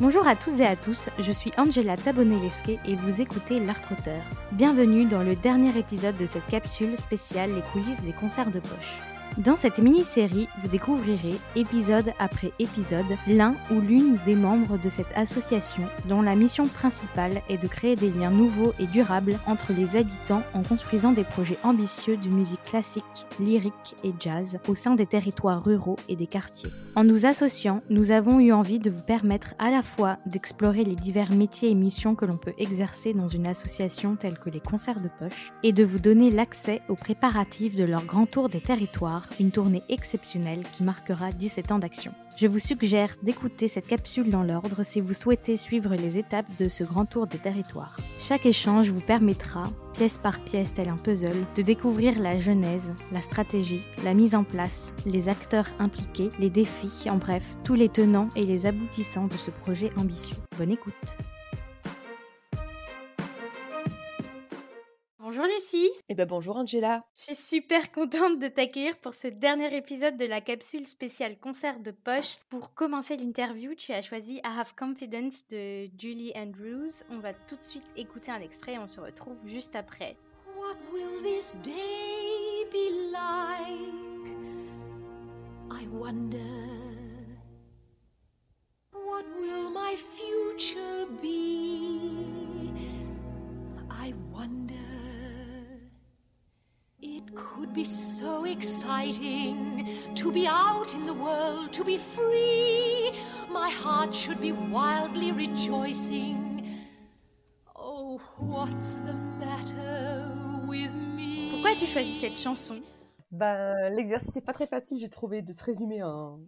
Bonjour à tous et à tous, je suis Angela Tabonelesque et vous écoutez L'Art Auteur. Bienvenue dans le dernier épisode de cette capsule spéciale Les coulisses des concerts de poche. Dans cette mini-série, vous découvrirez, épisode après épisode, l'un ou l'une des membres de cette association dont la mission principale est de créer des liens nouveaux et durables entre les habitants en construisant des projets ambitieux de musique classique, lyrique et jazz au sein des territoires ruraux et des quartiers. En nous associant, nous avons eu envie de vous permettre à la fois d'explorer les divers métiers et missions que l'on peut exercer dans une association telle que les concerts de poche et de vous donner l'accès aux préparatifs de leur grand tour des territoires une tournée exceptionnelle qui marquera 17 ans d'action. Je vous suggère d'écouter cette capsule dans l'ordre si vous souhaitez suivre les étapes de ce grand tour des territoires. Chaque échange vous permettra, pièce par pièce tel un puzzle, de découvrir la genèse, la stratégie, la mise en place, les acteurs impliqués, les défis, en bref, tous les tenants et les aboutissants de ce projet ambitieux. Bonne écoute Bonjour Lucie. Eh ben bonjour Angela. Je suis super contente de t'accueillir pour ce dernier épisode de la capsule spéciale concert de poche. Pour commencer l'interview, tu as choisi I Have Confidence de Julie Andrews. On va tout de suite écouter un extrait et on se retrouve juste après. What will this day be like? I wonder. What will my future be? I wonder. It could be so exciting to be out in the world, to be free. My heart should be wildly rejoicing. Oh, what's the matter with me? Pourquoi as-tu choisi cette chanson? Ben, l'exercice n'est pas très facile, j'ai trouvé, de se résumer en,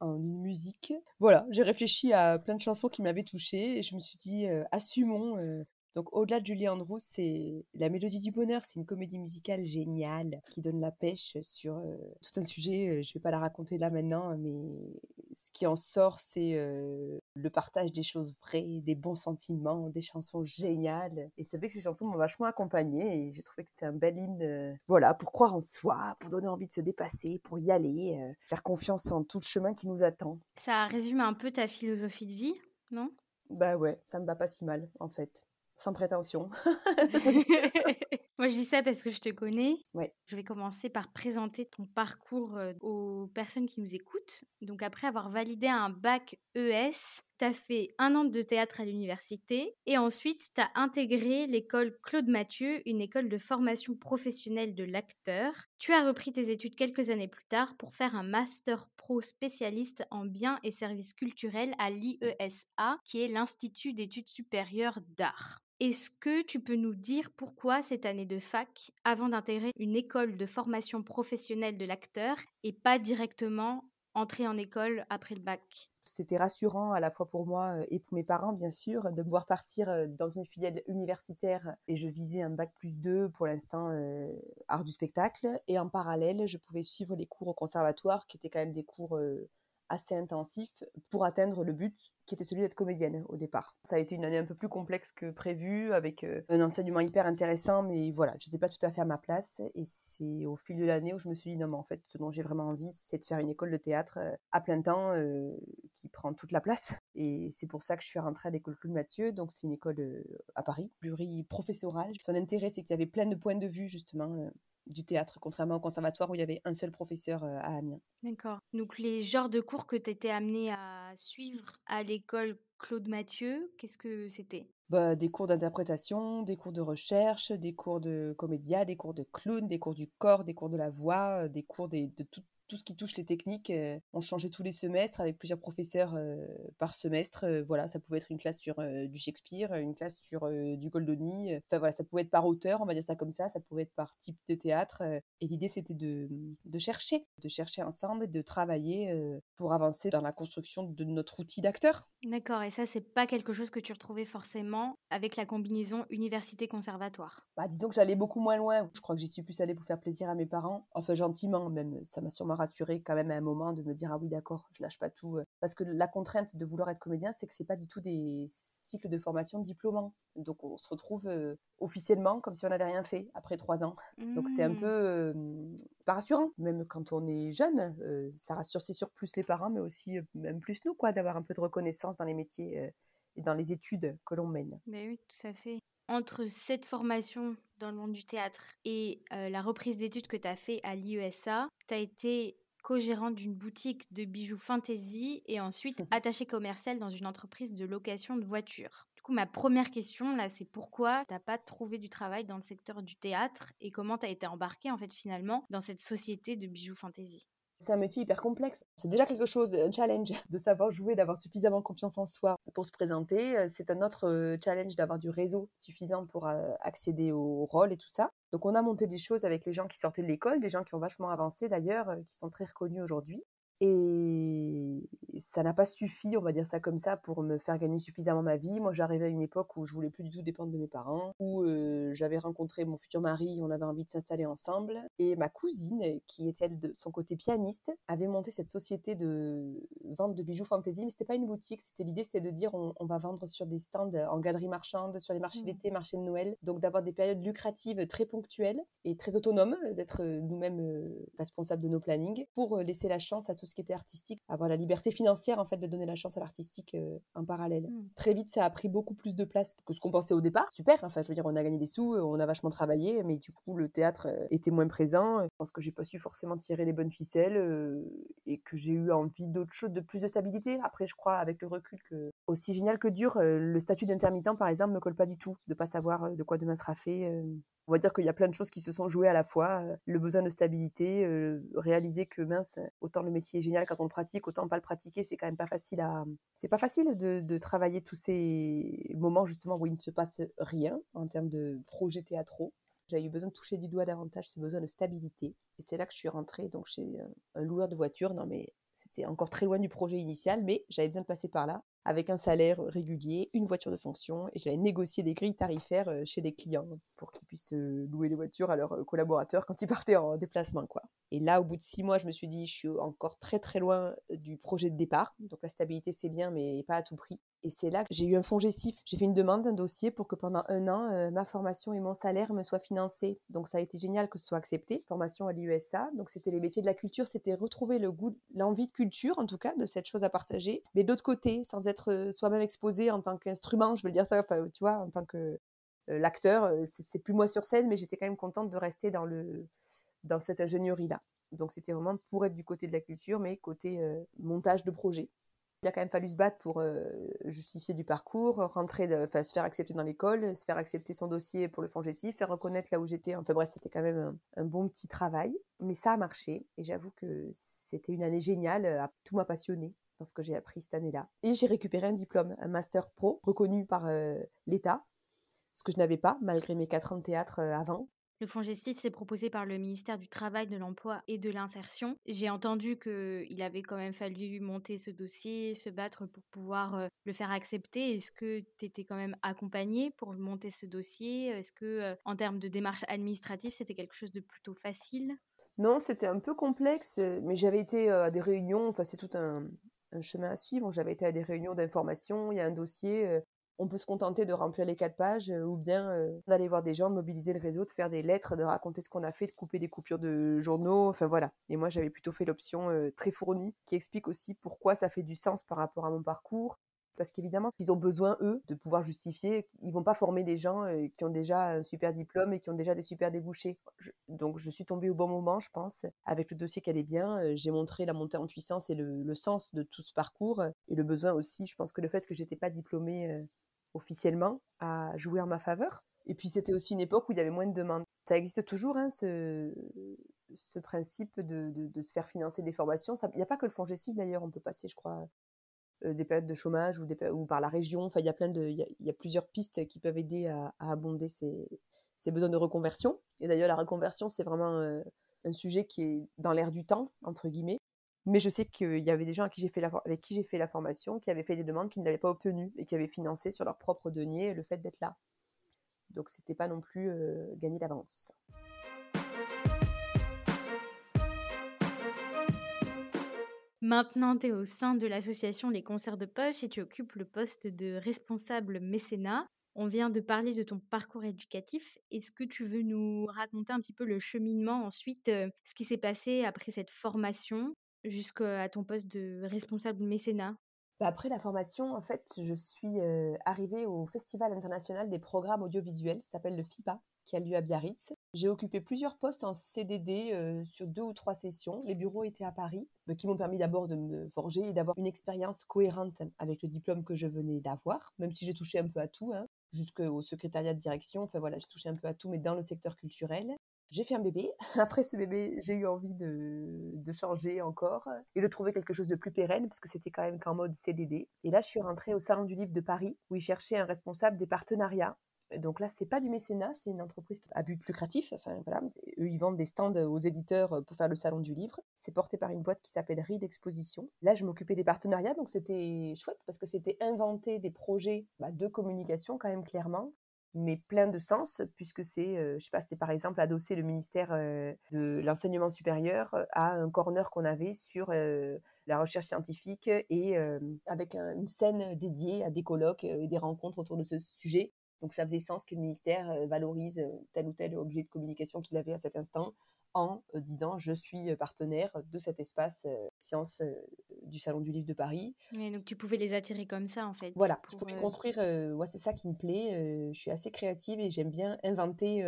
en une musique. Voilà, j'ai réfléchi à plein de chansons qui m'avaient touchée et je me suis dit, euh, assumons euh, donc, au-delà de Julie Andrews, c'est La Mélodie du Bonheur. C'est une comédie musicale géniale qui donne la pêche sur euh, tout un sujet. Euh, je ne vais pas la raconter là maintenant, mais ce qui en sort, c'est euh, le partage des choses vraies, des bons sentiments, des chansons géniales. Et c'est vrai que ces chansons m'ont vachement accompagnée et j'ai trouvé que c'était un bel hymne, voilà, pour croire en soi, pour donner envie de se dépasser, pour y aller, faire confiance en tout le chemin qui nous attend. Ça résume un peu ta philosophie de vie, non? Bah ouais, ça me va pas si mal, en fait sans prétention. Moi, je dis ça parce que je te connais. Ouais. Je vais commencer par présenter ton parcours aux personnes qui nous écoutent. Donc, après avoir validé un bac ES, tu as fait un an de théâtre à l'université et ensuite tu as intégré l'école Claude Mathieu, une école de formation professionnelle de l'acteur. Tu as repris tes études quelques années plus tard pour faire un master pro spécialiste en biens et services culturels à l'IESA, qui est l'Institut d'études supérieures d'art. Est-ce que tu peux nous dire pourquoi cette année de fac, avant d'intégrer une école de formation professionnelle de l'acteur, et pas directement entrer en école après le bac? C'était rassurant à la fois pour moi et pour mes parents, bien sûr, de me voir partir dans une filiale universitaire et je visais un bac plus 2 pour l'instant art du spectacle. Et en parallèle, je pouvais suivre les cours au conservatoire qui étaient quand même des cours assez intensifs pour atteindre le but qui était celui d'être comédienne au départ. Ça a été une année un peu plus complexe que prévu, avec euh, un enseignement hyper intéressant, mais voilà, je n'étais pas tout à fait à ma place. Et c'est au fil de l'année où je me suis dit, non, mais en fait, ce dont j'ai vraiment envie, c'est de faire une école de théâtre euh, à plein temps euh, qui prend toute la place. Et c'est pour ça que je suis rentrée à l'école Claude Mathieu. Donc, c'est une école à Paris, pluriprofessorale. Son intérêt, c'est qu'il y avait plein de points de vue, justement, du théâtre, contrairement au conservatoire où il y avait un seul professeur euh, à Amiens. D'accord. Donc les genres de cours que tu étais amené à suivre à l'école Claude Mathieu, qu'est-ce que c'était? Bah, Des cours d'interprétation, des cours de recherche, des cours de comédia, des cours de clown, des cours du corps, des cours de la voix, euh, des cours de tout, tout ce qui touche les techniques, euh, on changeait tous les semestres avec plusieurs professeurs euh, par semestre. Euh, voilà, ça pouvait être une classe sur du Shakespeare, une classe sur du Goldoni. Enfin voilà, ça pouvait être par auteur, on va dire ça comme ça. Ça pouvait être par type de théâtre. et l'idée, c'était de, de, chercher, de chercher ensemble et de travailler pour avancer dans la construction de notre outil d'acteur. D'accord. Et ça, c'est pas quelque chose que tu retrouvais forcément avec la combinaison université-conservatoire? Bah, disons que j'allais beaucoup moins loin. Je crois que j'y suis plus allée pour faire plaisir à mes parents. Enfin, gentiment même. Ça m'a sûrement m'a rassurée quand même à un moment de me dire ah oui d'accord, je lâche pas tout. Parce que la contrainte de vouloir être comédien, c'est que c'est pas du tout des cycles de formation diplômants. Donc on se retrouve officiellement comme si on n'avait rien fait après trois ans. Donc c'est un mmh. peu pas rassurant, même quand on est jeune. ça rassure c'est sûr plus les parents, mais aussi même plus nous quoi, d'avoir un peu de reconnaissance dans les métiers et dans les études que l'on mène. Mais oui, tout à fait entre cette formation dans le monde du théâtre et la reprise d'études que tu as fait à l'IESA, tu as été co-gérante d'une boutique de bijoux fantasy et ensuite mmh attachée commerciale dans une entreprise de location de voitures. Du coup, ma première question là, c'est pourquoi t'as pas trouvé du travail dans le secteur du théâtre et comment tu as été embarquée en fait finalement dans cette société de bijoux fantasy? C'est un métier hyper complexe. C'est déjà quelque chose, un challenge de savoir jouer, d'avoir suffisamment confiance en soi pour se présenter. Euh, c'est un autre euh, challenge d'avoir du réseau suffisant pour euh, accéder au rôle et tout ça. Donc on a monté des choses avec les gens qui sortaient de l'école, des gens qui ont vachement avancé d'ailleurs, qui sont très reconnus aujourd'hui. Et ça n'a pas suffi, on va dire ça comme ça, pour me faire gagner suffisamment ma vie. Moi, j'arrivais à une époque où je voulais plus du tout dépendre de mes parents, où j'avais rencontré mon futur mari, on avait envie de s'installer ensemble. Et ma cousine, qui était elle de son côté pianiste, avait monté cette société de vente de bijoux fantasy, mais c'était pas une boutique. C'était l'idée, c'était de dire on, va vendre sur des stands en galerie marchande, sur les marchés mmh. d'été, marchés de Noël. Donc d'avoir des périodes lucratives très ponctuelles et très autonomes, d'être nous-mêmes responsables de nos plannings, pour laisser la chance à tout ce qui était artistique, avoir la liberté financière en fait de donner la chance à l'artistique euh, en parallèle. Hmm. Très vite, ça a pris beaucoup plus de place que ce qu'on pensait au départ. Super, enfin je veux dire, on a gagné des sous, on a vachement travaillé, mais du coup le théâtre euh, était moins présent. Je pense que j'ai pas su forcément tirer les bonnes ficelles euh, et que j'ai eu envie d'autre chose, de plus de stabilité. Après, je crois avec le recul que aussi génial que dur, le statut d'intermittent par exemple me colle pas du tout, de pas savoir de quoi demain sera fait. On va dire qu'il y a plein de choses qui se sont jouées à la fois. Le besoin de stabilité, réaliser que mince, autant le métier est génial quand on le pratique, autant pas le pratiquer, c'est quand même pas facile à. C'est pas facile de, travailler tous ces moments justement où il ne se passe rien en termes de projets théâtraux. J'ai eu besoin de toucher du doigt davantage ce besoin de stabilité. Et c'est là que je suis rentrée donc chez un loueur de voitures. Non mais c'était encore très loin du projet initial, mais j'avais besoin de passer par là avec un salaire régulier, une voiture de fonction, et j'allais négocier des grilles tarifaires euh, chez les clients pour qu'ils puissent euh, louer les voitures à leurs euh, collaborateurs quand ils partaient en déplacement. Quoi. Et là, au bout de six mois, je me suis dit, je suis encore très très loin du projet de départ, donc la stabilité c'est bien, mais pas à tout prix. Et c'est là que j'ai eu un fonds gestif. J'ai fait une demande, un dossier pour que pendant un an, euh, ma formation et mon salaire me soient financés. Donc ça a été génial que ce soit accepté. Formation à l'USA. Donc c'était les métiers de la culture, c'était retrouver le goût, l'envie de culture en tout cas, de cette chose à partager. Mais d'autre côté, sans être soi-même exposé en tant qu'instrument, je veux dire ça, tu vois, en tant que l'acteur, c'est plus moi sur scène, mais j'étais quand même contente de rester dans le dans cette ingénierie-là. Donc c'était vraiment pour être du côté de la culture, mais côté montage de projet. Il a quand même fallu se battre pour justifier du parcours, rentrer, se faire accepter dans l'école, se faire accepter son dossier pour le fonds faire reconnaître là où j'étais. Enfin bref, c'était quand même un, bon petit travail. Mais ça a marché et j'avoue que c'était une année géniale. Tout m'a passionné dans ce que j'ai appris cette année-là. Et j'ai récupéré un diplôme, un master pro reconnu par euh, l'État, ce que je n'avais pas malgré mes quatre ans de théâtre avant. Le fonds gestif, c'est proposé par le ministère du Travail, de l'Emploi et de l'Insertion. J'ai entendu qu'il avait quand même fallu monter ce dossier, se battre pour pouvoir euh, le faire accepter. Est-ce que tu étais quand même accompagné pour monter ce dossier? Est-ce que, euh, en termes de démarche administrative, c'était quelque chose de plutôt facile? Non, c'était un peu complexe, mais j'avais été euh, à des réunions, enfin c'est tout un, un chemin à suivre. J'avais été à des réunions d'information, il y a un dossier, on peut se contenter de remplir les quatre pages euh, ou bien euh, d'aller voir des gens, de mobiliser le réseau, de faire des lettres, de raconter ce qu'on a fait, de couper des coupures de journaux, enfin voilà. Et moi j'avais plutôt fait l'option euh, très fournie qui explique aussi pourquoi ça fait du sens par rapport à mon parcours. Parce qu'évidemment, ils ont besoin, eux, de pouvoir justifier. Ils vont pas former des gens qui ont déjà un super diplôme et qui ont déjà des super débouchés. donc, je suis tombée au bon moment, je pense. Avec le dossier qui allait bien, j'ai montré la montée en puissance et le, sens de tout ce parcours. Et le besoin aussi, je pense que le fait que j'étais pas diplômée officiellement à jouer en ma faveur. Et puis c'était aussi une époque où il y avait moins de demandes. Ça existe toujours, hein, ce, principe de, se faire financer des formations. Il n'y a pas que le fonds d'ailleurs, on peut passer, je crois, euh, des périodes de chômage ou, par la région. Enfin, il y a plein de, il y a, plusieurs pistes qui peuvent aider à, abonder ces, besoins de reconversion. Et d'ailleurs, la reconversion, c'est vraiment euh, un sujet qui est dans l'air du temps, entre guillemets. Mais je sais qu'il y avait des gens avec qui j'ai fait, la, formation qui avaient fait des demandes qu'ils n'avaient pas obtenues et qui avaient financé sur leur propre denier le fait d'être là. Donc c'était pas non plus euh, gagner d'avance. Maintenant, tu es au sein de l'association Les Concerts de Poche et tu occupes le poste de responsable mécénat. On vient de parler de ton parcours éducatif. Est-ce que tu veux nous raconter un petit peu le cheminement ensuite, euh, ce qui s'est passé après cette formation jusqu'à ton poste de responsable mécénat? Bah, après la formation, en fait, je suis euh, arrivée au Festival international des programmes audiovisuels, s'appelle le FIPA, qui a lieu à Biarritz. J'ai occupé plusieurs postes en CDD euh, sur deux ou trois sessions. Les bureaux étaient à Paris, qui m'ont permis d'abord de me forger et d'avoir une expérience cohérente avec le diplôme que je venais d'avoir, même si j'ai touché un peu à tout. Hein jusqu'au secrétariat de direction. Enfin voilà, j'ai touché un peu à tout, mais dans le secteur culturel. J'ai fait un bébé. Après ce bébé, j'ai eu envie de, de, changer encore et de trouver quelque chose de plus pérenne parce que c'était quand même qu'en mode CDD. Et là, je suis rentrée au Salon du Livre de Paris où ils cherchaient un responsable des partenariats donc là, c'est pas du mécénat, c'est une entreprise à but lucratif. Enfin voilà, eux ils vendent des stands aux éditeurs pour faire le salon du livre. C'est porté par une boîte qui s'appelle Read Exposition. Là, je m'occupais des partenariats, donc c'était chouette parce que c'était inventer des projets bah, de communication quand même clairement mais plein de sens, puisque c'est, euh, je sais pas, c'était par exemple adosser le ministère euh, de l'enseignement supérieur à un corner qu'on avait sur euh, la recherche scientifique et avec une scène dédiée à des colloques et des rencontres autour de ce sujet. Donc ça faisait sens que le ministère euh, valorise euh, tel ou tel objet de communication qu'il avait à cet instant en disant je suis partenaire de cet espace science du Salon du Livre de Paris. donc tu pouvais les attirer comme ça en fait. Voilà, pour, je pouvais construire, moi c'est ça qui me plaît, je suis assez créative et j'aime bien inventer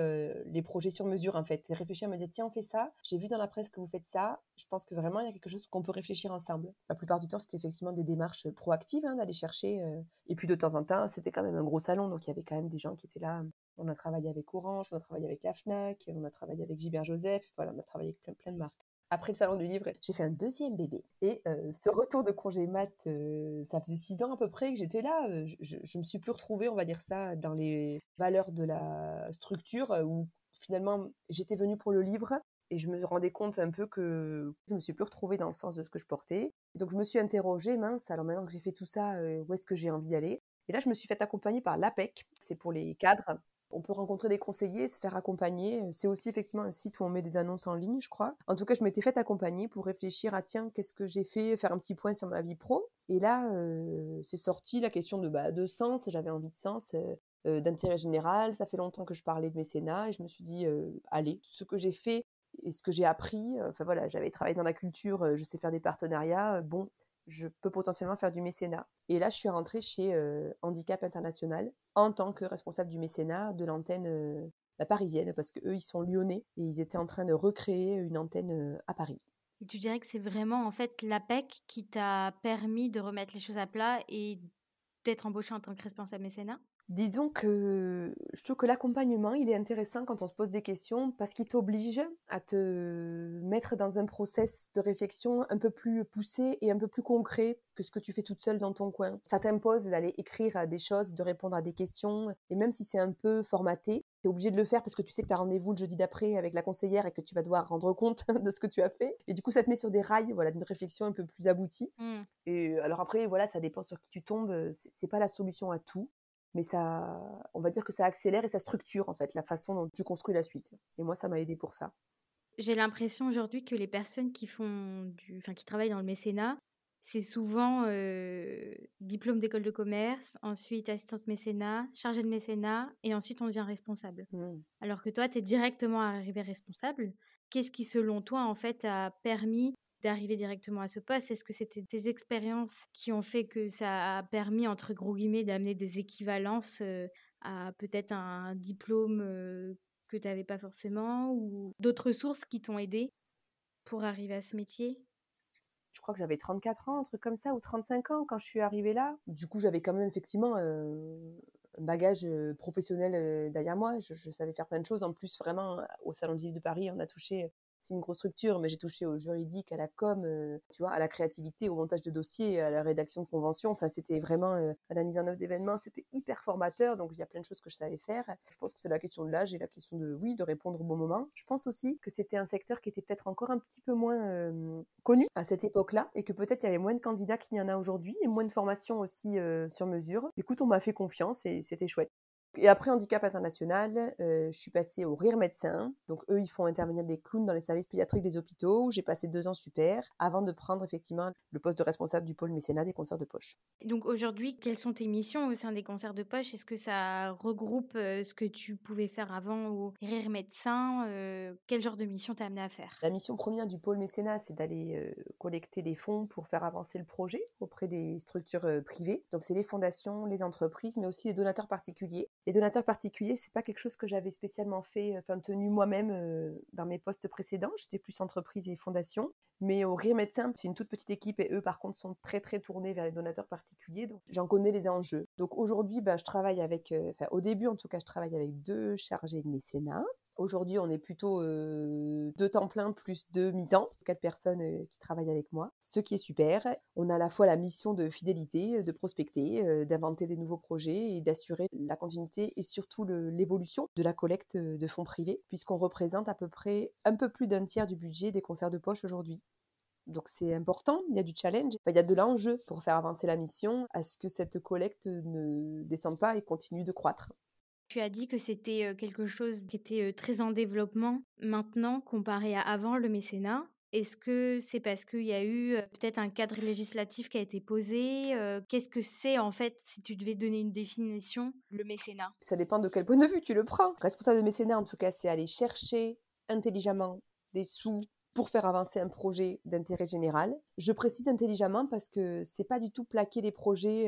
les projets sur mesure en fait. Réfléchir, me dire tiens on fait ça, j'ai vu dans la presse que vous faites ça, je pense que vraiment il y a quelque chose qu'on peut réfléchir ensemble. La plupart du temps c'était effectivement des démarches proactives hein, d'aller chercher, et puis de temps en temps c'était quand même un gros salon donc il y avait quand même des gens qui étaient là on a travaillé avec Orange, on a travaillé avec la on a travaillé avec Gilbert Joseph, voilà, on a travaillé avec plein, de marques. Après le salon du livre, j'ai fait un deuxième bébé. Et euh, ce retour de congé mat, euh, ça faisait six ans à peu près que j'étais là. Euh, je, je, me suis plus retrouvée, on va dire ça, dans les valeurs de la structure où finalement j'étais venue pour le livre et je me rendais compte un peu que je me suis plus retrouvée dans le sens de ce que je portais. donc je me suis interrogée, mince, alors maintenant que j'ai fait tout ça, où est-ce que j'ai envie d'aller? Et là, je me suis fait accompagner par l'APEC, c'est pour les cadres on peut rencontrer des conseillers, se faire accompagner. C'est aussi effectivement un site où on met des annonces en ligne, je crois. En tout cas, je m'étais fait accompagner pour réfléchir à tiens, qu'est-ce que j'ai fait, faire un petit point sur ma vie pro. Et là, euh, c'est sorti la question de, bah, de sens. J'avais envie de sens. Euh, euh, d'intérêt général, ça fait longtemps que je parlais de mécénat et je me suis dit, allez, ce que j'ai fait et ce que j'ai appris, enfin voilà, j'avais travaillé dans la culture, je sais faire des partenariats, bon, je peux potentiellement faire du mécénat. Et là, je suis rentrée chez euh, Handicap International en tant que responsable du mécénat de l'antenne euh, la parisienne, parce qu'eux, ils sont lyonnais et ils étaient en train de recréer une antenne euh, à Paris. Et tu dirais que c'est vraiment en fait l'APEC qui t'a permis de remettre les choses à plat et d'être embauché en tant que responsable mécénat? Disons que je trouve que l'accompagnement, il est intéressant quand on se pose des questions parce qu'il t'oblige à te mettre dans un process de réflexion un peu plus poussé et un peu plus concret que ce que tu fais toute seule dans ton coin. Ça t'impose d'aller écrire des choses, de répondre à des questions et même si c'est un peu formaté, tu es obligé de le faire parce que tu sais que tu as rendez-vous le jeudi d'après avec la conseillère et que tu vas devoir rendre compte de ce que tu as fait. Et du coup, ça te met sur des rails, voilà, d'une réflexion un peu plus aboutie. Mmh. Et alors après, voilà, ça dépend sur qui tu tombes. C'est pas la solution à tout mais ça, on va dire que ça accélère et ça structure en fait la façon dont tu construis la suite. Et moi, ça m'a aidé pour ça. J'ai l'impression aujourd'hui que les personnes qui font du, enfin qui travaillent dans le mécénat, c'est souvent euh, diplôme d'école de commerce, ensuite assistance mécénat, chargé de mécénat, et ensuite on devient responsable. Mmh. Alors que toi, tu es directement arrivé responsable. Qu'est-ce qui, selon toi, en fait, a permis d'arriver directement à ce poste? Est-ce que c'était tes expériences qui ont fait que ça a permis, entre gros guillemets, d'amener des équivalences à peut-être un diplôme que tu n'avais pas forcément ou d'autres sources qui t'ont aidé pour arriver à ce métier? Je crois que j'avais 34 ans, un truc comme ça, ou 35 ans quand je suis arrivée là. Du coup, j'avais quand même effectivement euh, un bagage professionnel derrière moi. Je, je, savais faire plein de choses. En plus, vraiment, au Salon du Livre de Paris, on a touché c'est une grosse structure, mais j'ai touché au juridique, à la com, euh, tu vois, à la créativité, au montage de dossiers, à la rédaction de conventions. Enfin, c'était vraiment euh, à la mise en œuvre d'événements, c'était hyper formateur. Donc, il y a plein de choses que je savais faire. Je pense que c'est la question de l'âge et la question de, oui, de répondre au bon moment. Je pense aussi que c'était un secteur qui était peut-être encore un petit peu moins euh, connu à cette époque-là et que peut-être il y avait moins de candidats qu'il y en a aujourd'hui et moins de formations aussi sur mesure. Écoute, on m'a fait confiance et c'était chouette. Et après handicap international, euh, je suis passée au Rire Médecin. Donc eux, ils font intervenir des clowns dans les services pédiatriques des hôpitaux. J'ai passé deux ans super avant de prendre effectivement le poste de responsable du pôle mécénat des concerts de poche. Donc aujourd'hui, quelles sont tes missions au sein des concerts de poche? Est-ce que ça regroupe euh, ce que tu pouvais faire avant au Rire Médecin? Euh, Quel genre de mission t'as amené à faire? La mission première du pôle mécénat, c'est d'aller collecter des fonds pour faire avancer le projet auprès des structures privées. Donc c'est les fondations, les entreprises, mais aussi les donateurs particuliers. Les donateurs particuliers, c'est pas quelque chose que j'avais spécialement fait, enfin tenu moi-même euh, dans mes postes précédents. J'étais plus entreprise et fondation. Mais au Rire Médecin, c'est une toute petite équipe et eux, par contre, sont très très tournés vers les donateurs particuliers. Donc j'en connais les enjeux. Donc aujourd'hui, bah, je travaille avec, euh, au début en tout cas, je travaille avec deux chargés de mécénat. Aujourd'hui, on est plutôt euh, deux temps plein plus deux mi-temps, quatre personnes euh, qui travaillent avec moi, ce qui est super. On a à la fois la mission de fidélité, de prospecter, euh, d'inventer des nouveaux projets et d'assurer la continuité et surtout l'évolution de la collecte de fonds privés, puisqu'on représente à peu près un peu plus d'un tiers du budget des concerts de poche aujourd'hui. Donc c'est important, il y a du challenge, il y a de l'enjeu pour faire avancer la mission, à ce que cette collecte ne descende pas et continue de croître. Tu as dit que c'était quelque chose qui était très en développement maintenant comparé à avant le mécénat. Est-ce que c'est parce qu'il y a eu peut-être un cadre législatif qui a été posé Qu'est-ce que c'est en fait, si tu devais donner une définition, le mécénat? Ça dépend de quel point de vue tu le prends. Responsable de mécénat, en tout cas, c'est aller chercher intelligemment des sous pour faire avancer un projet d'intérêt général. Je précise intelligemment parce que c'est pas du tout plaquer des projets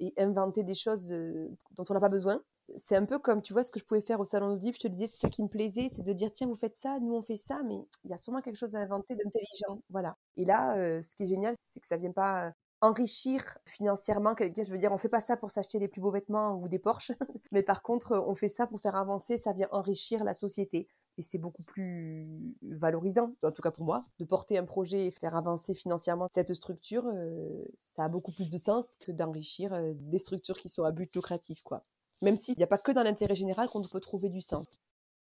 et inventer des choses dont on n'a pas besoin c'est un peu comme, tu vois, ce que je pouvais faire au salon de livre, je te disais, c'est ça qui me plaisait, c'est de dire, tiens, vous faites ça, nous on fait ça, mais il y a sûrement quelque chose à inventer d'intelligent. Voilà. Et là, euh, ce qui est génial, c'est que ça vient pas enrichir financièrement quelqu'un. Je veux dire, on fait pas ça pour s'acheter les plus beaux vêtements ou des Porsche, mais par contre, on fait ça pour faire avancer, ça vient enrichir la société. Et c'est beaucoup plus valorisant, en tout cas pour moi, de porter un projet et faire avancer financièrement cette structure. Euh, ça a beaucoup plus de sens que d'enrichir euh, des structures qui sont à but lucratif, quoi même s'il n'y a pas que dans l'intérêt général qu'on peut trouver du sens.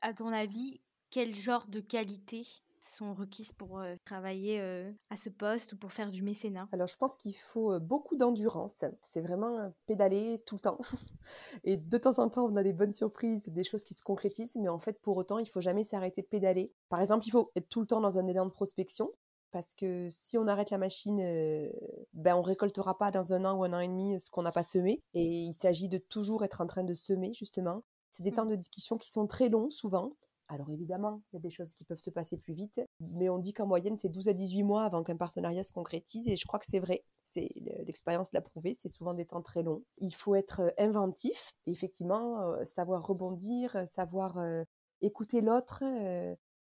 À ton avis, quel genre de qualités sont requises pour euh, travailler euh, à ce poste ou pour faire du mécénat? Alors je pense qu'il faut beaucoup d'endurance. C'est vraiment pédaler tout le temps. Et de temps en temps, on a des bonnes surprises, des choses qui se concrétisent, mais en fait, pour autant, il faut jamais s'arrêter de pédaler. Par exemple, il faut être tout le temps dans un élan de prospection parce que si on arrête la machine, euh, ben on récoltera pas dans un an ou un an et demi ce qu'on n'a pas semé. Et il s'agit de toujours être en train de semer, justement. C'est des mmh. temps de discussion qui sont très longs, souvent. Alors évidemment, il y a des choses qui peuvent se passer plus vite, mais on dit qu'en moyenne, c'est 12 à 18 mois avant qu'un partenariat se concrétise, et je crois que c'est vrai. C'est l'expérience l'a prouvé, c'est souvent des temps très longs. Il faut être euh, inventif, effectivement, euh, savoir rebondir, savoir écouter l'autre,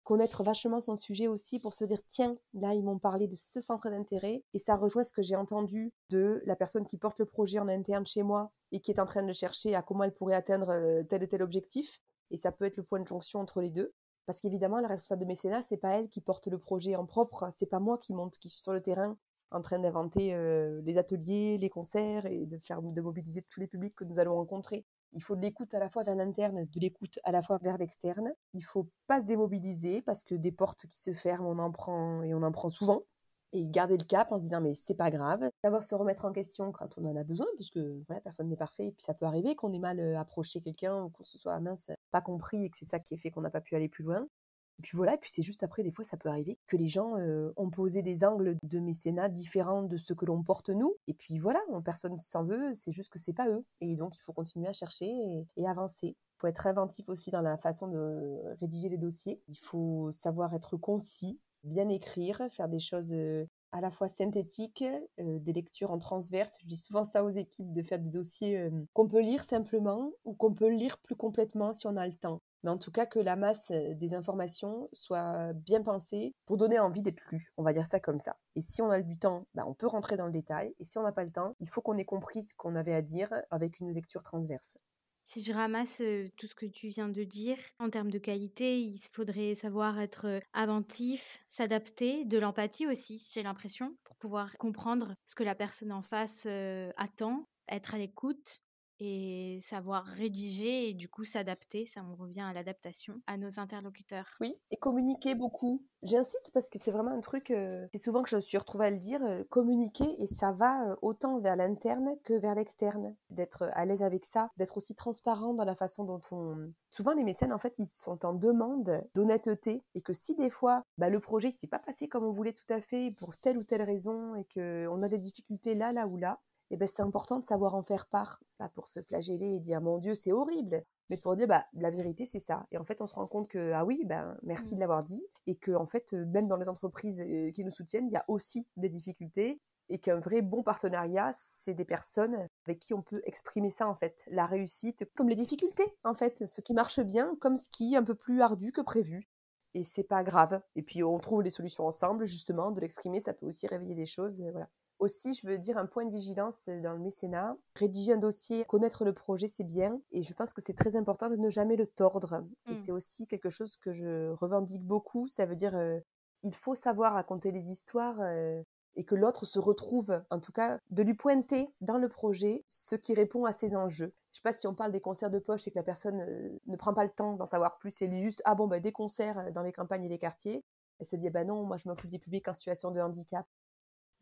connaître vachement son sujet aussi pour se dire tiens, là ils m'ont parlé de ce centre d'intérêt et ça rejoint ce que j'ai entendu de la personne qui porte le projet en interne chez moi et qui est en train de chercher à comment elle pourrait atteindre euh, tel ou tel objectif et ça peut être le point de jonction entre les deux parce qu'évidemment la responsable de mécénat c'est pas elle qui porte le projet en propre, c'est pas moi qui monte qui suis sur le terrain en train d'inventer euh, les ateliers, les concerts et de faire de mobiliser tous les publics que nous allons rencontrer. Il faut de l'écoute à la fois vers l'interne, de l'écoute à la fois vers l'externe. Il faut pas se démobiliser parce que des portes qui se ferment, on en prend et on en prend souvent. Et garder le cap en se disant mais c'est pas grave. Savoir se remettre en question quand on en a besoin, parce que voilà, personne n'est parfait. Et puis ça peut arriver qu'on ait mal approché quelqu'un ou qu'on se soit mince, pas compris et que c'est ça qui a fait qu'on n'a pas pu aller plus loin. Et puis voilà, et puis c'est juste après, des fois, ça peut arriver que les gens ont posé des angles de mécénat différents de ce que l'on porte nous. Et puis voilà, personne s'en veut, c'est juste que c'est pas eux. Et donc, il faut continuer à chercher et, avancer. Il faut être inventif aussi dans la façon de rédiger les dossiers. Il faut savoir être concis, bien écrire, faire des choses à la fois synthétiques, des lectures en transverse. Je dis souvent ça aux équipes de faire des dossiers qu'on peut lire simplement ou qu'on peut lire plus complètement si on a le temps mais en tout cas que la masse des informations soit bien pensée pour donner envie d'être lu. On va dire ça comme ça. Et si on a du temps, bah, on peut rentrer dans le détail. Et si on n'a pas le temps, il faut qu'on ait compris ce qu'on avait à dire avec une lecture transverse. Si je ramasse tout ce que tu viens de dire, en termes de qualité, il faudrait savoir être inventif, s'adapter, de l'empathie aussi, j'ai l'impression, pour pouvoir comprendre ce que la personne en face attend, être à l'écoute, et savoir rédiger et du coup s'adapter. Ça, on revient à l'adaptation à nos interlocuteurs. Oui, et communiquer beaucoup. J'insiste parce que c'est vraiment un truc, euh, c'est souvent que je me suis retrouvée à le dire, euh, communiquer et ça va euh, autant vers l'interne que vers l'externe. D'être à l'aise avec ça, d'être aussi transparent dans la façon dont on... Souvent les mécènes en fait ils sont en demande d'honnêteté et que si des fois bah, le projet ne s'est pas passé comme on voulait tout à fait pour telle ou telle raison et qu'on a des difficultés là, là ou là, eh ben, c'est important de savoir en faire part, pas pour se flageller et dire mon Dieu, c'est horrible, mais pour dire bah, la vérité, c'est ça. Et en fait, on se rend compte que, ah oui, ben, merci de mmh. l'avoir dit, et que, en fait, euh, même dans les entreprises euh, qui nous soutiennent, il y a aussi des difficultés, et qu'un vrai bon partenariat, c'est des personnes avec qui on peut exprimer ça, en fait, la réussite, comme les difficultés, en fait, ce qui marche bien, comme ce qui est un peu plus ardu que prévu. Et c'est pas grave. Et puis on trouve les solutions ensemble, justement, de l'exprimer, ça peut aussi réveiller des choses. Voilà. Aussi, je veux dire un point de vigilance dans le mécénat. Rédiger un dossier, connaître le projet, c'est bien. Et je pense que c'est très important de ne jamais le tordre. Et mmh. c'est aussi quelque chose que je revendique beaucoup. Ça veut dire, euh, il faut savoir raconter les histoires euh, et que l'autre se retrouve, en tout cas, de lui pointer dans le projet ce qui répond à ses enjeux. Je sais pas si on parle des concerts de poche et que la personne euh, ne prend pas le temps d'en savoir plus et lit juste, ah bon, bah, des concerts dans les campagnes et les quartiers. Elle se dit, bah non, moi je m'occupe des publics en situation de handicap.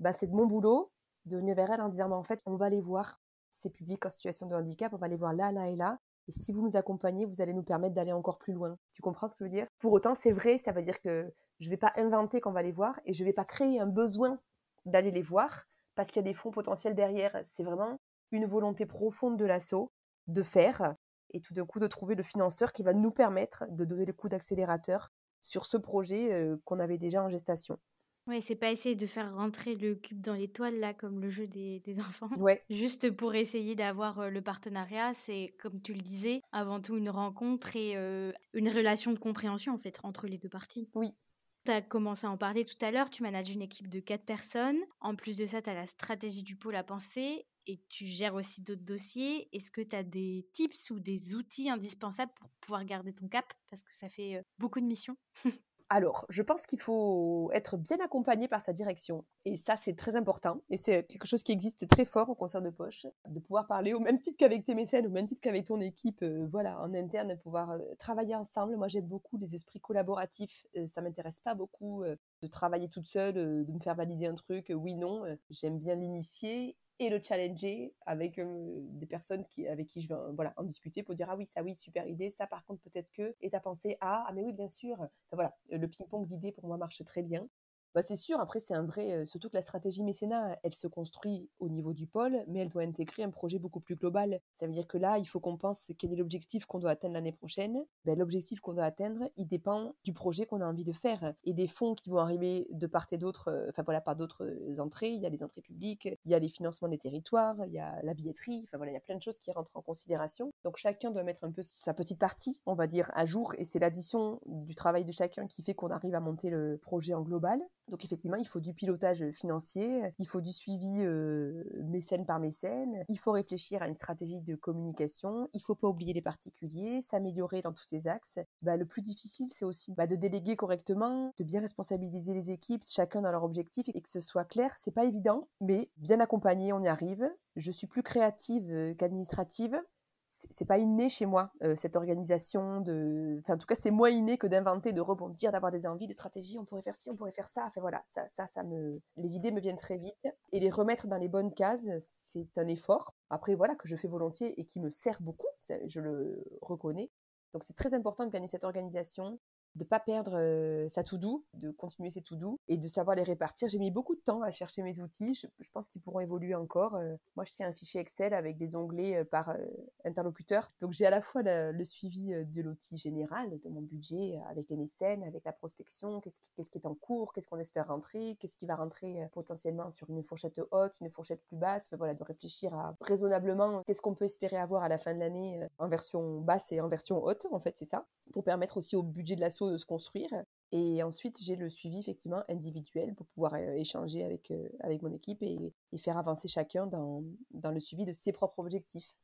Bah, c'est de mon boulot de venir vers elle en disant, bah, en fait, on va les voir, ces publics en situation de handicap, on va les voir là, là et là. Et si vous nous accompagnez, vous allez nous permettre d'aller encore plus loin. Tu comprends ce que je veux dire? Pour autant, c'est vrai, ça veut dire que je ne vais pas inventer qu'on va les voir et je ne vais pas créer un besoin d'aller les voir parce qu'il y a des fonds potentiels derrière. C'est vraiment une volonté profonde de l'assaut de faire et tout d'un coup de trouver le financeur qui va nous permettre de donner le coup d'accélérateur sur ce projet euh, qu'on avait déjà en gestation. Ouais, c'est pas essayer de faire rentrer le cube dans l'étoile, là, comme le jeu des, des enfants. Ouais. Juste pour essayer d'avoir le partenariat, c'est, comme tu le disais, avant tout une rencontre et une relation de compréhension, en fait, entre les deux parties. Oui. Tu as commencé à en parler tout à l'heure, tu manages une équipe de quatre personnes. En plus de ça, tu as la stratégie du pôle à penser et tu gères aussi d'autres dossiers. Est-ce que tu as des tips ou des outils indispensables pour pouvoir garder ton cap? Parce que ça fait beaucoup de missions. Alors, je pense qu'il faut être bien accompagné par sa direction. Et ça, c'est très important. Et c'est quelque chose qui existe très fort au concert de poche. De pouvoir parler au même titre qu'avec tes mécènes, au même titre qu'avec ton équipe, euh, voilà, en interne, pouvoir euh, travailler ensemble. Moi, j'aime beaucoup les esprits collaboratifs. Ça ça m'intéresse pas beaucoup euh, de travailler toute seule, de me faire valider un truc, oui, non. J'aime bien l'initier et le challenger avec des personnes avec qui je vais voilà, en discuter pour dire ah oui ça oui super idée. Ça par contre peut-être que et t'as pensé à ah mais oui bien sûr. Voilà le ping-pong d'idées pour moi marche très bien bah, c'est sûr, après, c'est un vrai. Surtout que la stratégie mécénat, elle se construit au niveau du pôle, mais elle doit intégrer un projet beaucoup plus global. Ça veut dire que là, il faut qu'on pense quel est l'objectif qu'on doit atteindre l'année prochaine. Ben, L'objectif qu'on doit atteindre, il dépend du projet qu'on a envie de faire et des fonds qui vont arriver de part et d'autre, enfin voilà, par d'autres entrées. Il y a les entrées publiques, il y a les financements des territoires, il y a la billetterie, enfin voilà, il y a plein de choses qui rentrent en considération. Donc chacun doit mettre un peu sa petite partie, on va dire, à jour, et c'est l'addition du travail de chacun qui fait qu'on arrive à monter le projet en global. Donc effectivement, il faut du pilotage financier, il faut du suivi euh, mécène par mécène, il faut réfléchir à une stratégie de communication, il faut pas oublier les particuliers, s'améliorer dans tous ces axes. Bah, le plus difficile, c'est aussi bah, de déléguer correctement, de bien responsabiliser les équipes, chacun dans leur objectif et que ce soit clair. C'est pas évident, mais bien accompagné, on y arrive. Je suis plus créative euh, qu'administrative c'est pas inné chez moi euh, cette organisation de enfin en tout cas c'est moins inné que d'inventer de rebondir d'avoir des envies de stratégie on pourrait faire ci on pourrait faire ça. Enfin voilà ça ça ça me les idées me viennent très vite et les remettre dans les bonnes cases c'est un effort. Après voilà que je fais volontiers et qui me sert beaucoup je le reconnais. Donc c'est très important de gagner cette organisation de pas perdre sa tout doux, de continuer ses tout doux et de savoir les répartir. J'ai mis beaucoup de temps à chercher mes outils. Je, pense qu'ils pourront évoluer encore. moi, je tiens un fichier Excel avec des onglets par interlocuteur. Donc, j'ai à la fois le, suivi de l'outil général, de mon budget avec les mécènes, avec la prospection, qu'est-ce qui, est en cours, qu'est-ce qu'on espère rentrer, qu'est-ce qui va rentrer potentiellement sur une fourchette haute, une fourchette plus basse. voilà, de réfléchir à raisonnablement qu'est-ce qu'on peut espérer avoir à la fin de l'année en version basse et en version haute. En fait, c'est ça. Pour permettre aussi au budget de l'assaut de se construire. Et ensuite, j'ai le suivi effectivement individuel pour pouvoir euh, échanger avec, euh, avec mon équipe et, faire avancer chacun dans, dans, le suivi de ses propres objectifs.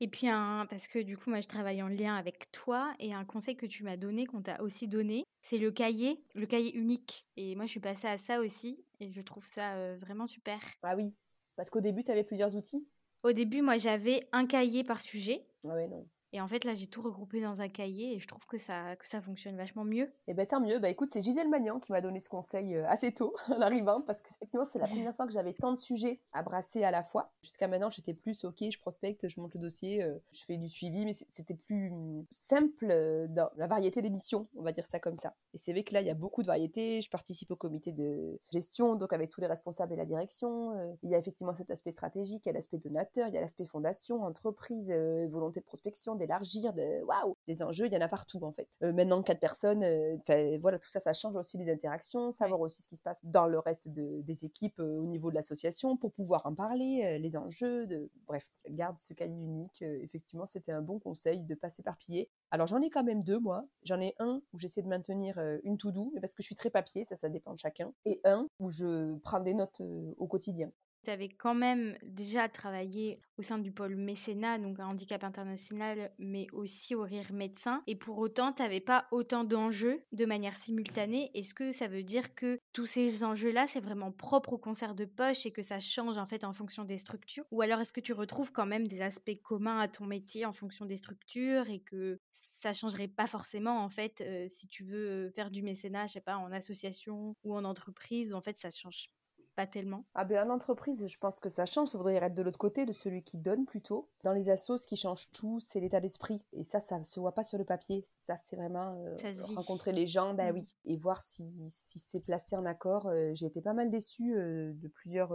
Et puis, un, parce que du coup, moi, je travaille en lien avec toi et un conseil que tu m'as donné, qu'on t'a aussi donné, c'est le cahier, le cahier unique. Et moi, je suis passée à ça aussi et je trouve ça euh, vraiment super. Ah oui, parce qu'au début, tu avais plusieurs outils? Au début, moi, j'avais un cahier par sujet. Ah ouais, non. Et en fait, là, j'ai tout regroupé dans un cahier et je trouve que ça, que ça fonctionne vachement mieux. Eh ben tant mieux. Bah écoute, c'est Gisèle Magnan qui m'a donné ce conseil euh, assez tôt en arrivant parce que effectivement, c'est la première fois que j'avais tant de sujets à brasser à la fois. Jusqu'à maintenant, j'étais plus ok, je prospecte, je monte le dossier, euh, je fais du suivi, mais c'était plus simple euh, dans la variété des missions, on va dire ça comme ça. Et c'est vrai que là, il y a beaucoup de variétés. Je participe au comité de gestion, donc avec tous les responsables et la direction. il y a effectivement cet aspect stratégique, il y a l'aspect donateur, il y a l'aspect fondation, entreprise, volonté de prospection, d'élargir, de waouh, les enjeux, il y en a partout en fait. Euh, maintenant, quatre personnes, euh, voilà, tout ça, ça change aussi les interactions, savoir aussi ce qui se passe dans le reste des équipes euh, au niveau de l'association pour pouvoir en parler, les enjeux, de... bref, garde ce cahier unique. effectivement, c'était un bon conseil de pas s'éparpiller. Alors j'en ai quand même deux moi. J'en ai un où j'essaie de maintenir une to-do, parce que je suis très papier, ça ça dépend de chacun. Et un où je prends des notes au quotidien tu avais quand même déjà travaillé au sein du pôle mécénat, donc un handicap international, mais aussi au rire médecin. Et pour autant, tu n'avais pas autant d'enjeux de manière simultanée. Est-ce que ça veut dire que tous ces enjeux-là, c'est vraiment propre au concert de poche et que ça change en fait en fonction des structures? Ou alors est-ce que tu retrouves quand même des aspects communs à ton métier en fonction des structures et que ça changerait pas forcément en fait euh, si tu veux faire du mécénat, je sais pas, en association ou en entreprise, en fait ça change pas tellement Ah ben en entreprise, je pense que ça change. Ça voudrait être de l'autre côté, de celui qui donne plutôt. Dans les assos, ce qui change tout, c'est l'état d'esprit. Et ça, ça se voit pas sur le papier. Ça, c'est vraiment euh, rencontrer les gens, ben oui, et voir si, si c'est placé en accord. Euh, j'ai été pas mal déçue euh, de plusieurs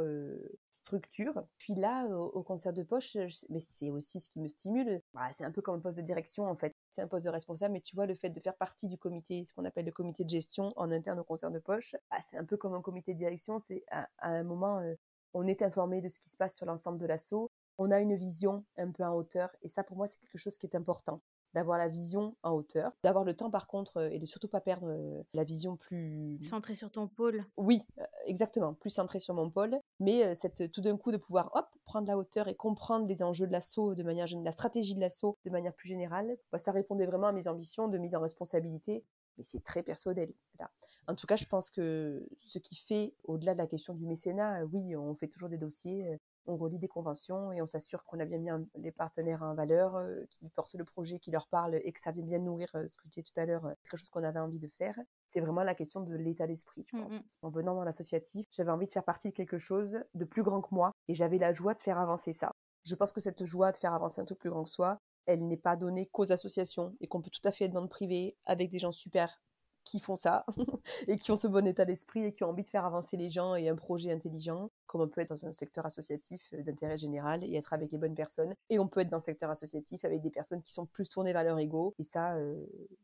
structures. Puis là, au, concert de poche, mais c'est aussi ce qui me stimule. Bah, c'est un peu comme un poste de direction en fait c'est un poste de responsable, mais tu vois, le fait de faire partie du comité, ce qu'on appelle le comité de gestion en interne au concert de poche, bah, c'est un peu comme un comité de direction, c'est à, un moment, euh, on est informé de ce qui se passe sur l'ensemble de l'assaut, on a une vision un peu en hauteur, et ça pour moi c'est quelque chose qui est important d'avoir la vision en hauteur, d'avoir le temps par contre euh, et de surtout pas perdre euh, la vision plus centrée sur ton pôle. Oui, euh, exactement, plus centrée sur mon pôle, mais cette tout d'un coup de pouvoir hop prendre la hauteur et comprendre les enjeux de l'assaut de manière la stratégie de l'assaut de manière plus générale, bah, ça répondait vraiment à mes ambitions de mise en responsabilité. Mais c'est très personnel. Là. En tout cas, je pense que ce qui fait, au-delà de la question du mécénat, oui, on fait toujours des dossiers, on relie des conventions et on s'assure qu'on a bien mis les partenaires en valeur, euh, qui portent le projet, qui leur parlent et que ça vient bien nourrir euh, ce que je disais tout à l'heure, euh, quelque chose qu'on avait envie de faire. C'est vraiment la question de l'état d'esprit, je pense. En venant dans l'associatif, j'avais envie de faire partie de quelque chose de plus grand que moi et j'avais la joie de faire avancer ça. Je pense que cette joie de faire avancer un truc plus grand que soi, elle n'est pas donnée qu'aux associations et qu'on peut tout à fait être dans le privé avec des gens super qui font ça et qui ont ce bon état d'esprit et qui ont envie de faire avancer les gens et un projet intelligent, comme on peut être dans un secteur associatif euh, d'intérêt général et être avec les bonnes personnes. Et on peut être dans le secteur associatif avec des personnes qui sont plus tournées vers leur ego. Et ça, euh,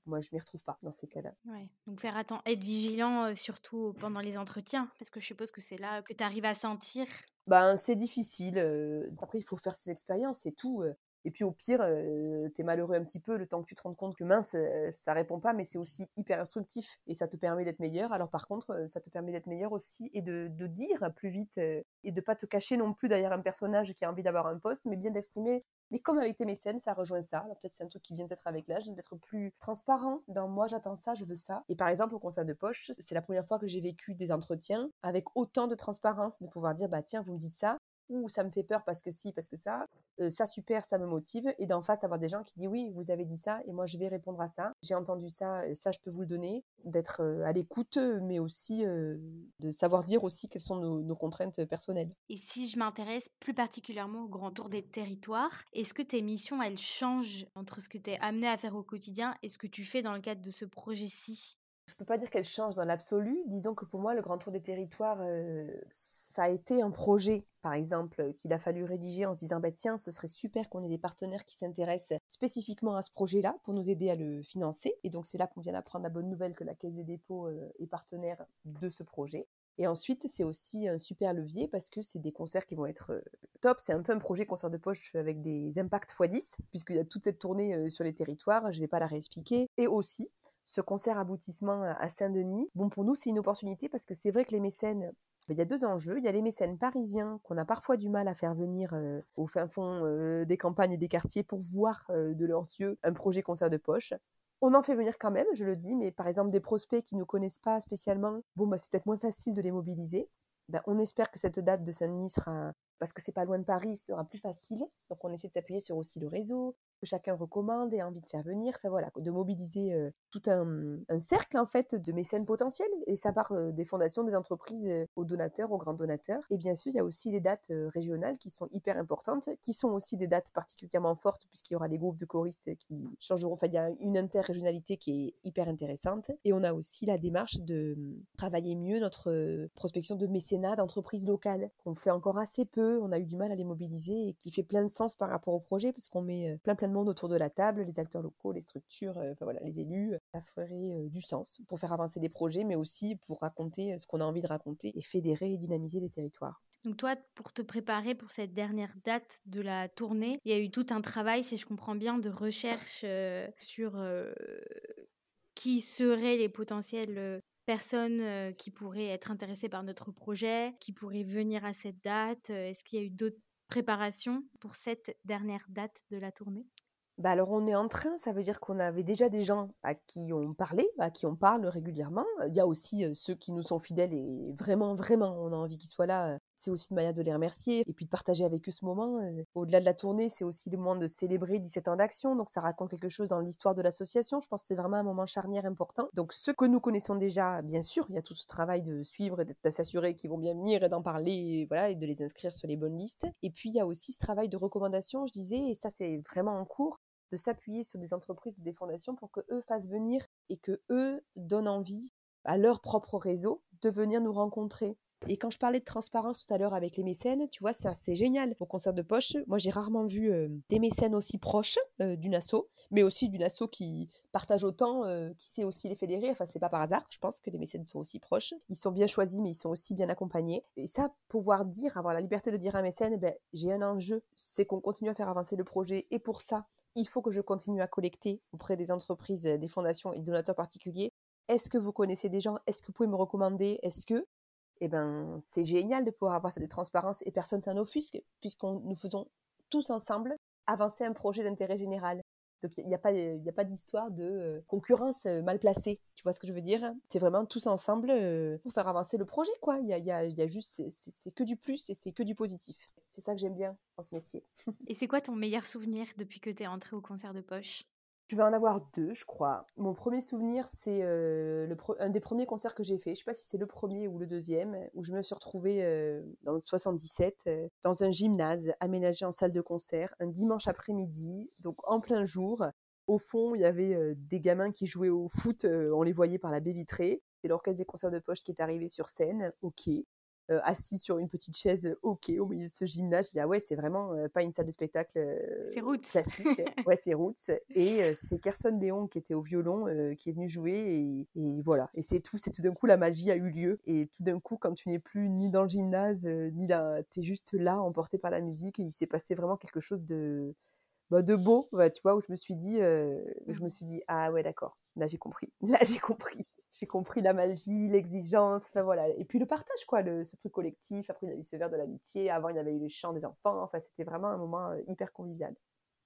moi, je m'y retrouve pas dans ces cas-là. Ouais. Donc faire attention, être vigilant euh, surtout pendant les entretiens, parce que je suppose que c'est là que tu arrives à sentir ben, c'est difficile. Après, il faut faire ses expériences, c'est tout. Et puis au pire, tu t'es malheureux un petit peu le temps que tu te rendes compte que mince, ça répond pas, mais c'est aussi hyper instructif et ça te permet d'être meilleur. Alors par contre, ça te permet d'être meilleur aussi et de, dire plus vite et de pas te cacher non plus derrière un personnage qui a envie d'avoir un poste, mais bien d'exprimer. Mais comme avec tes mécènes, ça rejoint ça. peut-être c'est un truc qui vient peut-être avec l'âge, d'être plus transparent dans moi j'attends ça, je veux ça. Et par exemple au concert de poche, c'est la première fois que j'ai vécu des entretiens avec autant de transparence, de pouvoir dire bah tiens vous me dites ça, ou ça me fait peur parce que si, parce que ça, euh, ça super, ça me motive, et d'en face avoir des gens qui disent oui, vous avez dit ça, et moi je vais répondre à ça, j'ai entendu ça, ça je peux vous le donner, d'être euh, à l'écoute, mais aussi euh, de savoir dire aussi quelles sont nos, nos, contraintes personnelles. Et si je m'intéresse plus particulièrement au grand tour des territoires, est-ce que tes missions, elles changent entre ce que tu es amené à faire au quotidien et ce que tu fais dans le cadre de ce projet-ci? Je peux pas dire qu'elle change dans l'absolu. Disons que pour moi, le Grand Tour des Territoires, euh, ça a été un projet, par exemple, qu'il a fallu rédiger en se disant, bah, tiens, ce serait super qu'on ait des partenaires qui s'intéressent spécifiquement à ce projet-là pour nous aider à le financer. Et donc, c'est là qu'on vient d'apprendre la bonne nouvelle que la Caisse des dépôts euh, est partenaire de ce projet. Et ensuite, c'est aussi un super levier parce que c'est des concerts qui vont être euh, top. C'est un peu un projet concert de poche avec des impacts x10, puisqu'il y a toute cette tournée sur les territoires. Je ne vais pas la réexpliquer. Et aussi, ce concert aboutissement à Saint-Denis, bon, pour nous, c'est une opportunité parce que c'est vrai que les mécènes, il y a deux enjeux. Il y a les mécènes parisiens qu'on a parfois du mal à faire venir euh, au fin fond euh, des campagnes et des quartiers pour voir euh, de leurs yeux un projet concert de poche. On en fait venir quand même, je le dis, mais par exemple des prospects qui ne nous connaissent pas spécialement, bon, bah, c'est peut-être moins facile de les mobiliser. ben, on espère que cette date de Saint-Denis sera, parce que c'est pas loin de Paris, sera plus facile. Donc on essaie de s'appuyer sur aussi le réseau, que chacun recommande et a envie de faire venir. Enfin voilà, de mobiliser tout un, cercle en fait de mécènes potentiels. Et ça part des fondations, des entreprises, aux donateurs, aux grands donateurs. Et bien sûr, il y a aussi les dates régionales qui sont hyper importantes, qui sont aussi des dates particulièrement fortes puisqu'il y aura des groupes de choristes qui changeront. Enfin, il y a une interrégionalité qui est hyper intéressante. Et on a aussi la démarche de travailler mieux notre prospection de mécénat d'entreprises locales qu'on fait encore assez peu. On a eu du mal à les mobiliser et qui fait plein de sens par rapport au projet parce qu'on met plein plein de monde autour de la table, les acteurs locaux, les structures, euh, les élus. Ça ferait euh, du sens pour faire avancer les projets, mais aussi pour raconter euh, ce qu'on a envie de raconter et fédérer et dynamiser les territoires. Donc toi, pour te préparer pour cette dernière date de la tournée, il y a eu tout un travail, si je comprends bien, de recherche sur qui seraient les potentielles personnes qui pourraient être intéressées par notre projet, qui pourraient venir à cette date. Est-ce qu'il y a eu d'autres préparations pour cette dernière date de la tournée? Bah alors on est en train, ça veut dire qu'on avait déjà des gens à qui on parlait, à qui on parle régulièrement. Il y a aussi ceux qui nous sont fidèles et vraiment, vraiment, on a envie qu'ils soient là. C'est aussi une manière de les remercier et puis de partager avec eux ce moment. Au-delà de la tournée, c'est aussi le moment de célébrer 17 ans d'action, donc ça raconte quelque chose dans l'histoire de l'association. Je pense que c'est vraiment un moment charnière important. Donc ceux que nous connaissons déjà, bien sûr, il y a tout ce travail de suivre et de s'assurer qu'ils vont bien venir et d'en parler, voilà, et de les inscrire sur les bonnes listes. Et puis il y a aussi ce travail de recommandation, je disais, et ça c'est vraiment en cours de s'appuyer sur des entreprises ou des fondations pour que eux fassent venir et que eux donnent envie à leur propre réseau de venir nous rencontrer. Et quand je parlais de transparence tout à l'heure avec les mécènes, tu vois, ça c'est génial. Au concert de poche, moi j'ai rarement vu euh, des mécènes aussi proches euh, d'une asso, mais aussi d'une asso qui partage autant, euh, qui sait aussi les fédérer. Enfin, c'est pas par hasard. Je pense que les mécènes sont aussi proches. Ils sont bien choisis, mais ils sont aussi bien accompagnés. Et ça, pouvoir dire, avoir la liberté de dire à un mécène, ben, j'ai un enjeu, c'est qu'on continue à faire avancer le projet, et pour ça, il faut que je continue à collecter auprès des entreprises, euh, des fondations et des donateurs particuliers. Est-ce que vous connaissez des gens? Est-ce que vous pouvez me recommander? Est-ce que? Eh ben, c'est génial de pouvoir avoir cette transparence et personne s'en offusque, puisqu'on nous faisons tous ensemble avancer un projet d'intérêt général. Donc il n'y a pas, a pas d'histoire de euh, concurrence euh, mal placée. Tu vois ce que je veux dire? C'est vraiment tous ensemble euh, pour faire avancer le projet, quoi. Il y a, y, y a, juste, c'est que du plus et c'est que du positif. C'est ça que j'aime bien dans ce métier. et c'est quoi ton meilleur souvenir depuis que tu es entré au concert de poche? Je vais en avoir deux, je crois. Mon premier souvenir, c'est euh, un des premiers concerts que j'ai fait. Je sais pas si c'est le premier ou le deuxième, où je me suis retrouvée euh, dans le 77 euh, dans un gymnase aménagé en salle de concert un dimanche après-midi, donc en plein jour. Au fond, il y avait des gamins qui jouaient au foot, on les voyait par la baie vitrée. C'est l'orchestre des concerts de poche qui est arrivé sur scène, ok. Euh, assis sur une petite chaise euh, ok au milieu de ce gymnase. Je dis ah ouais c'est vraiment euh, pas une salle de spectacle c'est Roots. classique. ouais c'est Roots. Et c'est Kerson Léon qui était au violon qui est venu jouer et, voilà. Et c'est tout. C'est tout d'un coup la magie a eu lieu et tout d'un coup quand tu n'es plus ni dans le gymnase ni dans, t'es juste là emporté par la musique et il s'est passé vraiment quelque chose de bah, de beau, tu vois, où je me suis dit, je me mmh. suis dit, ah ouais, d'accord, là j'ai compris, là j'ai compris, j'ai compris la magie, l'exigence, enfin voilà, et puis le partage, quoi, le, ce truc collectif. Après, il y a eu ce verre de l'amitié, avant, il y avait eu les chants des enfants, enfin, c'était vraiment un moment hyper convivial.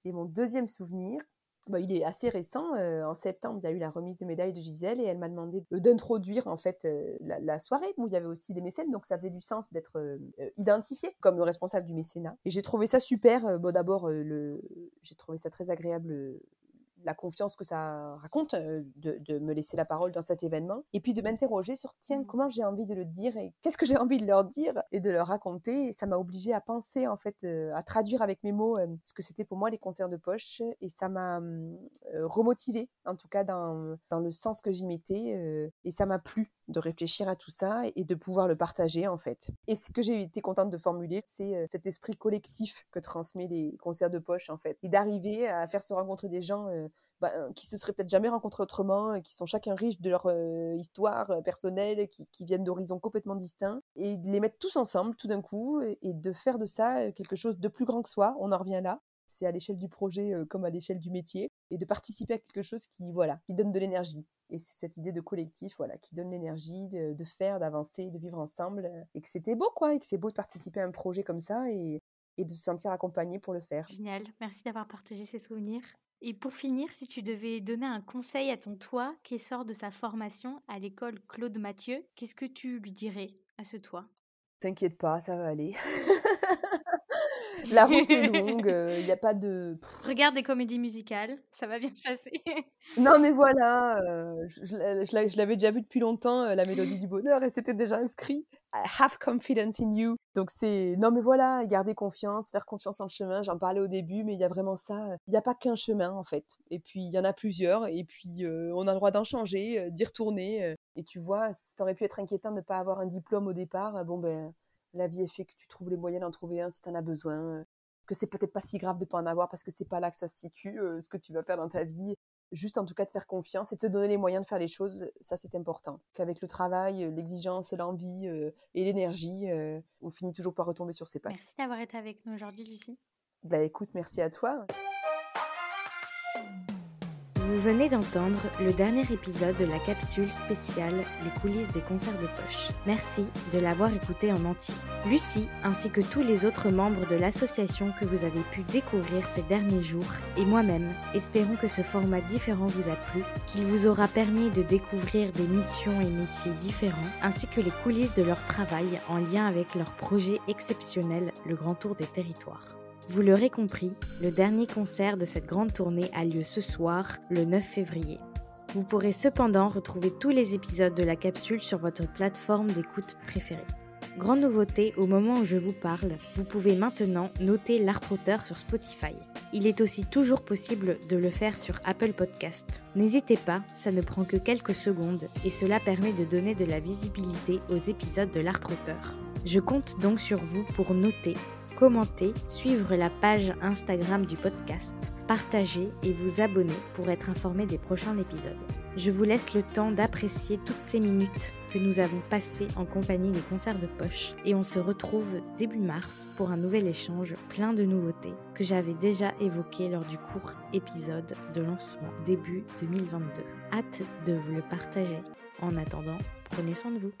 Et mon deuxième souvenir, bah, il est assez récent. en septembre, il y a eu la remise de médaille de Gisèle et elle m'a demandé d'introduire en fait la, soirée où il y avait aussi des mécènes, donc ça faisait du sens d'être identifié comme responsable du mécénat. Et j'ai trouvé ça super. bon, d'abord, j'ai trouvé ça très agréable la confiance que ça raconte, euh, de, me laisser la parole dans cet événement, et puis de m'interroger sur tiens, mmh. comment j'ai envie de le dire et qu'est-ce que j'ai envie de leur dire et de leur raconter. Et ça m'a obligé à penser, en fait, euh, à traduire avec mes mots euh, ce que c'était pour moi les concerts de poche, et ça m'a remotivé, en tout cas dans, dans le sens que j'y mettais, et ça m'a plu de réfléchir à tout ça et de pouvoir le partager en fait. Et ce que j'ai été contente de formuler, c'est cet esprit collectif que transmet les concerts de poche en fait, et d'arriver à faire se rencontrer des gens bah, euh, qui se seraient peut-être jamais rencontrés autrement, qui sont chacun riches de leur euh, histoire euh, personnelle, qui, viennent d'horizons complètement distincts, et de les mettre tous ensemble tout d'un coup, et, de faire de ça quelque chose de plus grand que soi. On en revient là. C'est à l'échelle du projet comme à l'échelle du métier, et de participer à quelque chose qui, voilà, qui donne de l'énergie. Et c'est cette idée de collectif, voilà, qui donne l'énergie de, faire, d'avancer, de vivre ensemble, et que c'était beau, quoi, et que c'est beau de participer à un projet comme ça, et, et de se sentir accompagné pour le faire. Génial, merci d'avoir partagé ces souvenirs. Et pour finir, si tu devais donner un conseil à ton toi qui sort de sa formation à l'école Claude Mathieu, qu'est-ce que tu lui dirais à ce toi? T'inquiète pas, ça va aller. La route est longue, il n'y a pas de. Regarde des comédies musicales, ça va bien se passer. non, mais voilà, je, je l'avais déjà vu depuis longtemps, la mélodie du bonheur, et c'était déjà inscrit. I have confidence in you. Donc c'est non mais voilà, garder confiance, faire confiance en le chemin. J'en parlais au début, mais il y a vraiment ça. Il n'y a pas qu'un chemin en fait. Et puis il y en a plusieurs. Et puis on a le droit d'en changer, d'y retourner. et tu vois, ça aurait pu être inquiétant de ne pas avoir un diplôme au départ. Bon ben la vie est fait que tu trouves les moyens d'en trouver un si tu en as besoin, que c'est peut-être pas si grave de pas en avoir parce que c'est pas là que ça se situe, ce que tu vas faire dans ta vie. Juste en tout cas de faire confiance et de te donner les moyens de faire les choses, ça c'est important. Qu'avec le travail, l'exigence, l'envie et l'énergie, on finit toujours par retomber sur ses pattes. Merci d'avoir été avec nous aujourd'hui, Lucie. Bah écoute, merci à toi. Vous venez d'entendre le dernier épisode de la capsule spéciale Les coulisses des concerts de poche. Merci de l'avoir écouté en entier. Lucie, ainsi que tous les autres membres de l'association que vous avez pu découvrir ces derniers jours, et moi-même, espérons que ce format différent vous a plu, qu'il vous aura permis de découvrir des missions et métiers différents, ainsi que les coulisses de leur travail en lien avec leur projet exceptionnel, le Grand Tour des Territoires. Vous l'aurez compris, le dernier concert de cette grande tournée a lieu ce soir, le 9 février. Vous pourrez cependant retrouver tous les épisodes de la capsule sur votre plateforme d'écoute préférée. Grande nouveauté, au moment où je vous parle, vous pouvez maintenant noter l'art auteur sur Spotify. Il est aussi toujours possible de le faire sur Apple Podcast. N'hésitez pas, ça ne prend que quelques secondes et cela permet de donner de la visibilité aux épisodes de l'art auteur. Je compte donc sur vous pour noter commenter, suivre la page Instagram du podcast, partager et vous abonner pour être informé des prochains épisodes. Je vous laisse le temps d'apprécier toutes ces minutes que nous avons passées en compagnie des concerts de poche et on se retrouve début mars pour un nouvel échange plein de nouveautés que j'avais déjà évoqué lors du court épisode de lancement début 2022. Hâte de vous le partager. En attendant, prenez soin de vous.